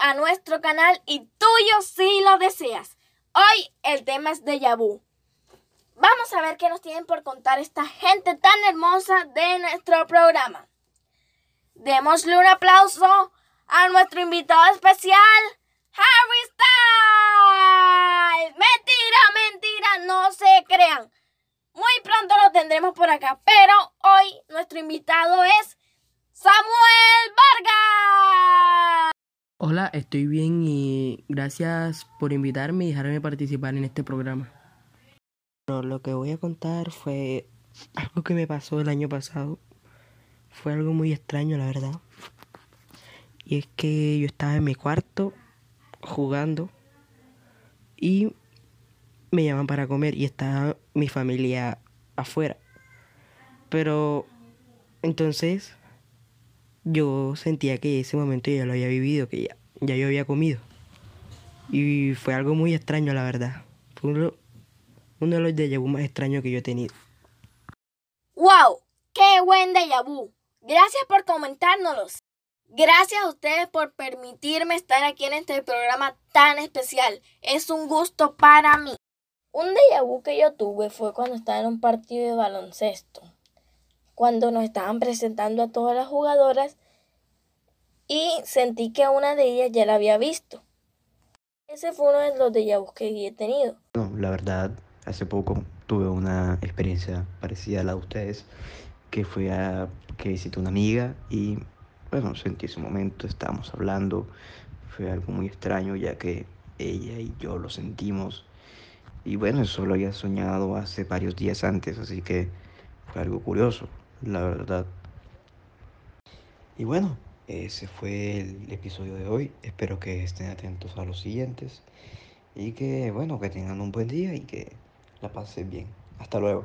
a nuestro canal y tuyo si lo deseas. Hoy el tema es de vu. Vamos a ver qué nos tienen por contar esta gente tan hermosa de nuestro programa. Démosle un aplauso a nuestro invitado especial, Harry Styles. Mentira, mentira, no se crean. Muy pronto lo tendremos por acá, pero hoy nuestro invitado es Hola, estoy bien y gracias por invitarme y dejarme participar en este programa. lo que voy a contar fue algo que me pasó el año pasado. Fue algo muy extraño, la verdad. Y es que yo estaba en mi cuarto jugando y me llaman para comer y está mi familia afuera. Pero entonces yo sentía que ese momento ya lo había vivido, que ya, ya yo había comido. Y fue algo muy extraño, la verdad. Fue uno, de los déjà vu más extraños que yo he tenido. ¡Wow! ¡Qué buen déjà vu! Gracias por comentárnoslos. Gracias a ustedes por permitirme estar aquí en este programa tan especial. Es un gusto para mí. Un déjà vu que yo tuve fue cuando estaba en un partido de baloncesto cuando nos estaban presentando a todas las jugadoras y sentí que a una de ellas ya la había visto. Ese fue uno de los déjà que he tenido. No, la verdad, hace poco tuve una experiencia parecida a la de ustedes, que fui a que visité una amiga y bueno, sentí ese momento, estábamos hablando, fue algo muy extraño ya que ella y yo lo sentimos y bueno, eso lo había soñado hace varios días antes, así que fue algo curioso la verdad. Y bueno, ese fue el episodio de hoy. Espero que estén atentos a los siguientes y que, bueno, que tengan un buen día y que la pasen bien. Hasta luego.